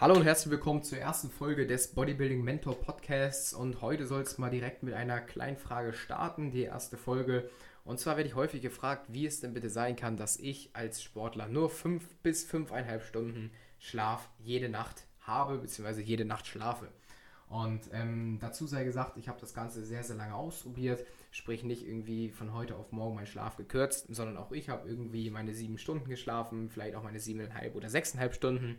Hallo und herzlich willkommen zur ersten Folge des Bodybuilding Mentor Podcasts und heute soll es mal direkt mit einer kleinen Frage starten, die erste Folge. Und zwar werde ich häufig gefragt, wie es denn bitte sein kann, dass ich als Sportler nur fünf bis fünfeinhalb Stunden Schlaf jede Nacht habe, beziehungsweise jede Nacht schlafe. Und ähm, dazu sei gesagt, ich habe das Ganze sehr, sehr lange ausprobiert. Sprich nicht irgendwie von heute auf morgen meinen Schlaf gekürzt, sondern auch ich habe irgendwie meine sieben Stunden geschlafen, vielleicht auch meine siebeneinhalb oder sechseinhalb Stunden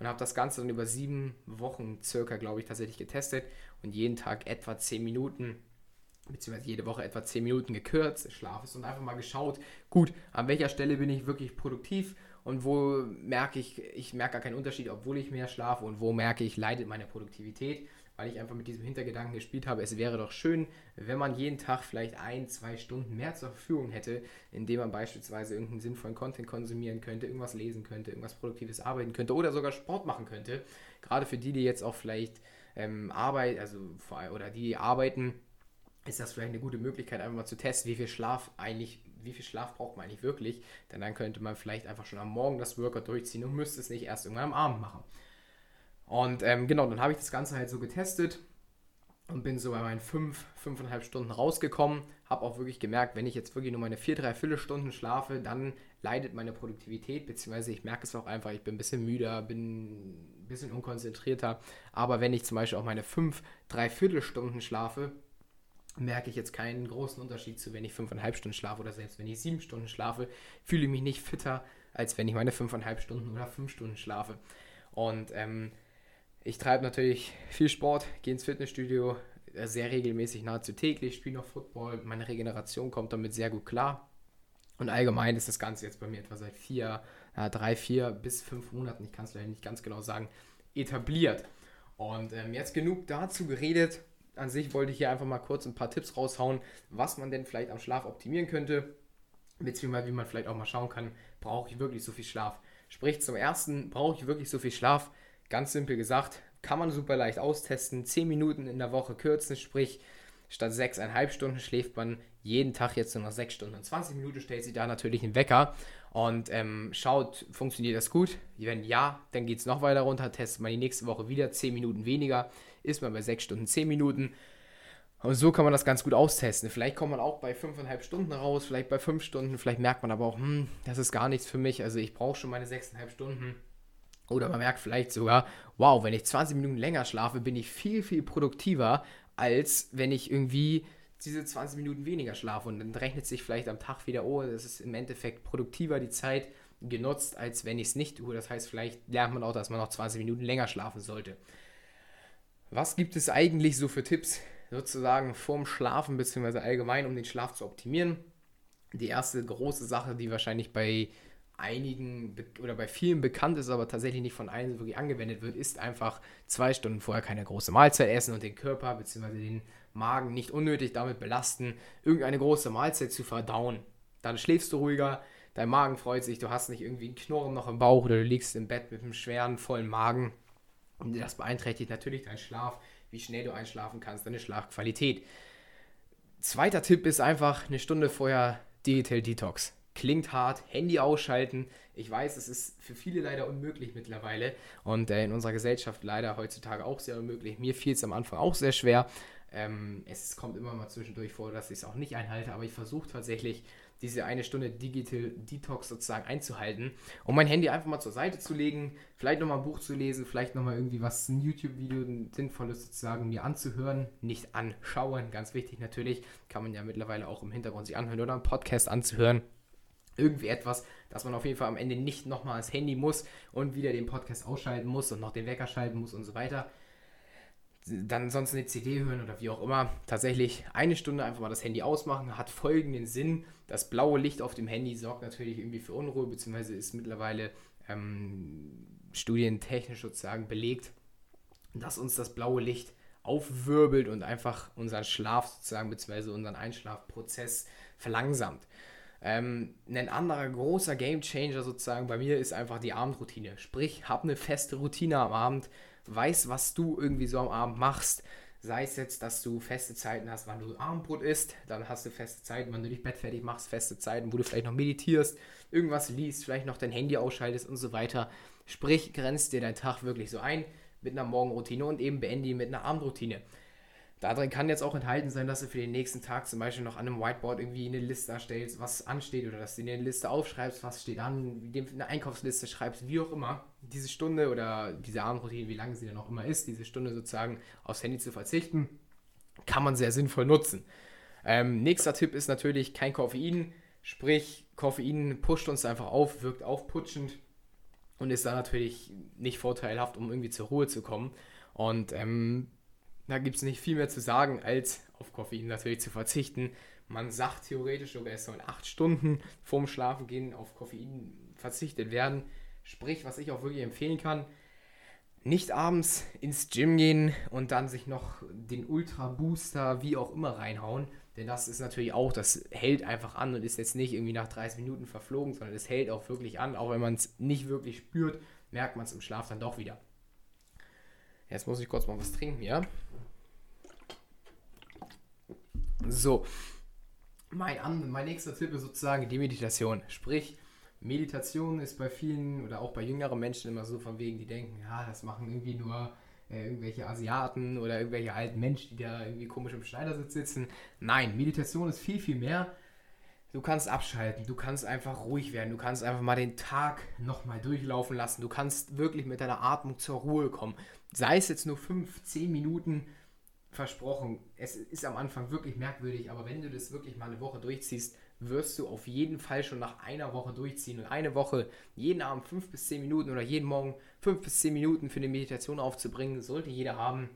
und habe das Ganze dann über sieben Wochen circa, glaube ich, tatsächlich getestet und jeden Tag etwa zehn Minuten beziehungsweise jede Woche etwa 10 Minuten gekürzt Schlafes und einfach mal geschaut, gut, an welcher Stelle bin ich wirklich produktiv und wo merke ich, ich merke gar keinen Unterschied, obwohl ich mehr schlafe und wo merke ich, leidet meine Produktivität weil ich einfach mit diesem Hintergedanken gespielt habe, es wäre doch schön, wenn man jeden Tag vielleicht ein, zwei Stunden mehr zur Verfügung hätte, indem man beispielsweise irgendeinen sinnvollen Content konsumieren könnte, irgendwas lesen könnte, irgendwas Produktives arbeiten könnte oder sogar Sport machen könnte. Gerade für die, die jetzt auch vielleicht ähm, arbeiten, also oder die arbeiten, ist das vielleicht eine gute Möglichkeit, einfach mal zu testen, wie viel Schlaf eigentlich, wie viel Schlaf braucht man eigentlich wirklich. Denn dann könnte man vielleicht einfach schon am Morgen das Workout durchziehen und müsste es nicht erst irgendwann am Abend machen. Und ähm, genau, dann habe ich das Ganze halt so getestet und bin so bei meinen 5, fünf, 5,5 Stunden rausgekommen. Habe auch wirklich gemerkt, wenn ich jetzt wirklich nur meine 4, 3 Viertelstunden schlafe, dann leidet meine Produktivität, beziehungsweise ich merke es auch einfach, ich bin ein bisschen müder, bin ein bisschen unkonzentrierter. Aber wenn ich zum Beispiel auch meine 5, 3 Viertelstunden schlafe, merke ich jetzt keinen großen Unterschied zu, wenn ich 5,5 Stunden schlafe oder selbst wenn ich 7 Stunden schlafe, fühle ich mich nicht fitter, als wenn ich meine 5,5 Stunden oder 5 Stunden schlafe. Und ähm, ich treibe natürlich viel Sport, gehe ins Fitnessstudio äh, sehr regelmäßig, nahezu täglich, spiele noch Football. Meine Regeneration kommt damit sehr gut klar. Und allgemein ist das Ganze jetzt bei mir etwa seit vier, äh, drei, vier bis fünf Monaten, ich kann es leider nicht ganz genau sagen, etabliert. Und ähm, jetzt genug dazu geredet. An sich wollte ich hier einfach mal kurz ein paar Tipps raushauen, was man denn vielleicht am Schlaf optimieren könnte, beziehungsweise wie man vielleicht auch mal schauen kann, brauche ich wirklich so viel Schlaf. Sprich, zum ersten, brauche ich wirklich so viel Schlaf? Ganz simpel gesagt, kann man super leicht austesten. 10 Minuten in der Woche kürzen, sprich statt 6,5 Stunden schläft man jeden Tag jetzt nur noch 6 Stunden und 20 Minuten, stellt sich da natürlich ein Wecker und ähm, schaut, funktioniert das gut? Wenn ja, dann geht es noch weiter runter, testet man die nächste Woche wieder 10 Minuten weniger, ist man bei 6 Stunden 10 Minuten. Und so kann man das ganz gut austesten. Vielleicht kommt man auch bei 5,5 Stunden raus, vielleicht bei 5 Stunden, vielleicht merkt man aber auch, hm, das ist gar nichts für mich. Also ich brauche schon meine 6,5 Stunden oder man merkt vielleicht sogar, wow, wenn ich 20 Minuten länger schlafe, bin ich viel, viel produktiver, als wenn ich irgendwie diese 20 Minuten weniger schlafe. Und dann rechnet sich vielleicht am Tag wieder, oh, das ist im Endeffekt produktiver die Zeit genutzt, als wenn ich es nicht tue. Das heißt, vielleicht lernt man auch, dass man noch 20 Minuten länger schlafen sollte. Was gibt es eigentlich so für Tipps sozusagen vorm Schlafen, beziehungsweise allgemein, um den Schlaf zu optimieren? Die erste große Sache, die wahrscheinlich bei einigen oder bei vielen bekannt ist, aber tatsächlich nicht von allen wirklich angewendet wird, ist einfach zwei Stunden vorher keine große Mahlzeit essen und den Körper bzw. den Magen nicht unnötig damit belasten, irgendeine große Mahlzeit zu verdauen. Dann schläfst du ruhiger, dein Magen freut sich, du hast nicht irgendwie einen Knurren noch im Bauch oder du liegst im Bett mit einem schweren, vollen Magen. Und das beeinträchtigt natürlich deinen Schlaf, wie schnell du einschlafen kannst, deine Schlafqualität. Zweiter Tipp ist einfach eine Stunde vorher Digital Detox. Klingt hart, Handy ausschalten. Ich weiß, es ist für viele leider unmöglich mittlerweile und äh, in unserer Gesellschaft leider heutzutage auch sehr unmöglich. Mir fiel es am Anfang auch sehr schwer. Ähm, es kommt immer mal zwischendurch vor, dass ich es auch nicht einhalte, aber ich versuche tatsächlich diese eine Stunde Digital Detox sozusagen einzuhalten, um mein Handy einfach mal zur Seite zu legen, vielleicht nochmal ein Buch zu lesen, vielleicht nochmal irgendwie was, ein YouTube-Video, ein sinnvolles sozusagen mir anzuhören, nicht anschauen, ganz wichtig natürlich, kann man ja mittlerweile auch im Hintergrund sich anhören oder einen Podcast anzuhören irgendwie etwas, dass man auf jeden Fall am Ende nicht nochmal ans Handy muss und wieder den Podcast ausschalten muss und noch den Wecker schalten muss und so weiter. Dann sonst eine CD hören oder wie auch immer. Tatsächlich eine Stunde einfach mal das Handy ausmachen, hat folgenden Sinn. Das blaue Licht auf dem Handy sorgt natürlich irgendwie für Unruhe, beziehungsweise ist mittlerweile ähm, studientechnisch sozusagen belegt, dass uns das blaue Licht aufwirbelt und einfach unseren Schlaf sozusagen, beziehungsweise unseren Einschlafprozess verlangsamt. Ähm, ein anderer großer Gamechanger sozusagen bei mir ist einfach die Abendroutine. Sprich, hab eine feste Routine am Abend, weiß, was du irgendwie so am Abend machst. Sei es jetzt, dass du feste Zeiten hast, wann du Abendbrot isst, dann hast du feste Zeiten, wann du dich Bett fertig machst, feste Zeiten, wo du vielleicht noch meditierst, irgendwas liest, vielleicht noch dein Handy ausschaltest und so weiter. Sprich, grenzt dir deinen Tag wirklich so ein mit einer Morgenroutine und eben beende ihn mit einer Abendroutine. Darin kann jetzt auch enthalten sein, dass du für den nächsten Tag zum Beispiel noch an einem Whiteboard irgendwie eine Liste erstellst, was ansteht, oder dass du dir eine Liste aufschreibst, was steht an, eine Einkaufsliste schreibst, wie auch immer. Diese Stunde oder diese Abendroutine, wie lange sie dann auch immer ist, diese Stunde sozusagen aufs Handy zu verzichten, kann man sehr sinnvoll nutzen. Ähm, nächster Tipp ist natürlich kein Koffein, sprich Koffein pusht uns einfach auf, wirkt aufputschend und ist dann natürlich nicht vorteilhaft, um irgendwie zur Ruhe zu kommen. Und ähm, da gibt es nicht viel mehr zu sagen, als auf Koffein natürlich zu verzichten. Man sagt theoretisch sogar, es sollen acht Stunden vorm Schlafengehen auf Koffein verzichtet werden. Sprich, was ich auch wirklich empfehlen kann, nicht abends ins Gym gehen und dann sich noch den Ultra Booster, wie auch immer, reinhauen. Denn das ist natürlich auch, das hält einfach an und ist jetzt nicht irgendwie nach 30 Minuten verflogen, sondern es hält auch wirklich an. Auch wenn man es nicht wirklich spürt, merkt man es im Schlaf dann doch wieder. Jetzt muss ich kurz mal was trinken, ja? So, mein, mein nächster Tipp ist sozusagen die Meditation. Sprich, Meditation ist bei vielen oder auch bei jüngeren Menschen immer so von wegen, die denken, ja, das machen irgendwie nur äh, irgendwelche Asiaten oder irgendwelche alten Menschen, die da irgendwie komisch im Schneidersitz sitzen. Nein, Meditation ist viel, viel mehr. Du kannst abschalten, du kannst einfach ruhig werden, du kannst einfach mal den Tag nochmal durchlaufen lassen, du kannst wirklich mit deiner Atmung zur Ruhe kommen. Sei es jetzt nur 5, 10 Minuten, versprochen, es ist am Anfang wirklich merkwürdig, aber wenn du das wirklich mal eine Woche durchziehst, wirst du auf jeden Fall schon nach einer Woche durchziehen und eine Woche jeden Abend fünf bis zehn Minuten oder jeden Morgen fünf bis zehn Minuten für eine Meditation aufzubringen, sollte jeder haben.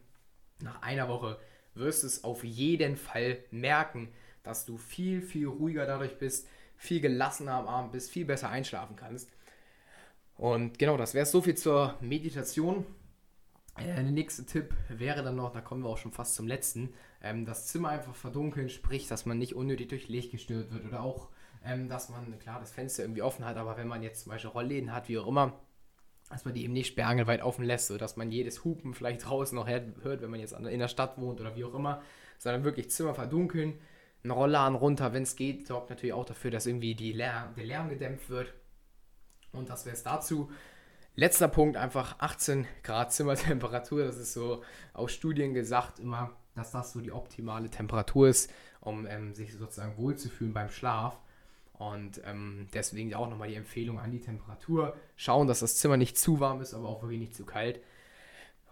Nach einer Woche wirst du es auf jeden Fall merken, dass du viel, viel ruhiger dadurch bist, viel gelassener am Abend bist, viel besser einschlafen kannst. Und genau, das wäre so viel zur Meditation. Äh, der nächste Tipp wäre dann noch, da kommen wir auch schon fast zum letzten, ähm, das Zimmer einfach verdunkeln, sprich, dass man nicht unnötig durch Licht gestört wird oder auch, ähm, dass man, klar, das Fenster irgendwie offen hat, aber wenn man jetzt zum Beispiel Rollläden hat, wie auch immer, dass man die eben nicht sperrangelweit offen lässt, sodass man jedes Hupen vielleicht draußen noch hört, wenn man jetzt in der Stadt wohnt oder wie auch immer, sondern wirklich Zimmer verdunkeln, einen Rollladen runter, wenn es geht, sorgt natürlich auch dafür, dass irgendwie die Lärm, der Lärm gedämpft wird. Und das wäre es dazu. Letzter Punkt, einfach 18 Grad Zimmertemperatur. Das ist so aus Studien gesagt immer, dass das so die optimale Temperatur ist, um ähm, sich sozusagen wohlzufühlen beim Schlaf. Und ähm, deswegen auch nochmal die Empfehlung an die Temperatur. Schauen, dass das Zimmer nicht zu warm ist, aber auch wirklich nicht zu kalt.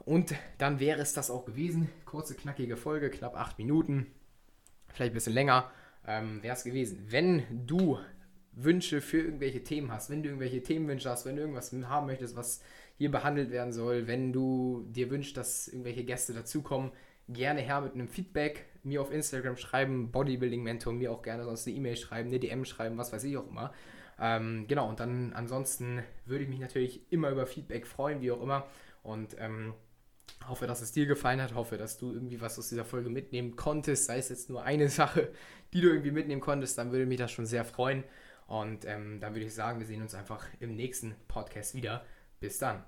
Und dann wäre es das auch gewesen. Kurze, knackige Folge, knapp 8 Minuten. Vielleicht ein bisschen länger ähm, wäre es gewesen. Wenn du Wünsche für irgendwelche Themen hast, wenn du irgendwelche Themenwünsche hast, wenn du irgendwas haben möchtest, was hier behandelt werden soll, wenn du dir wünschst, dass irgendwelche Gäste dazukommen, gerne her mit einem Feedback, mir auf Instagram schreiben, Bodybuilding Mentor, mir auch gerne sonst eine E-Mail schreiben, eine DM schreiben, was weiß ich auch immer. Ähm, genau, und dann ansonsten würde ich mich natürlich immer über Feedback freuen, wie auch immer. Und ähm, hoffe, dass es dir gefallen hat, hoffe, dass du irgendwie was aus dieser Folge mitnehmen konntest, sei es jetzt nur eine Sache, die du irgendwie mitnehmen konntest, dann würde mich das schon sehr freuen. Und ähm, dann würde ich sagen, wir sehen uns einfach im nächsten Podcast wieder. Bis dann.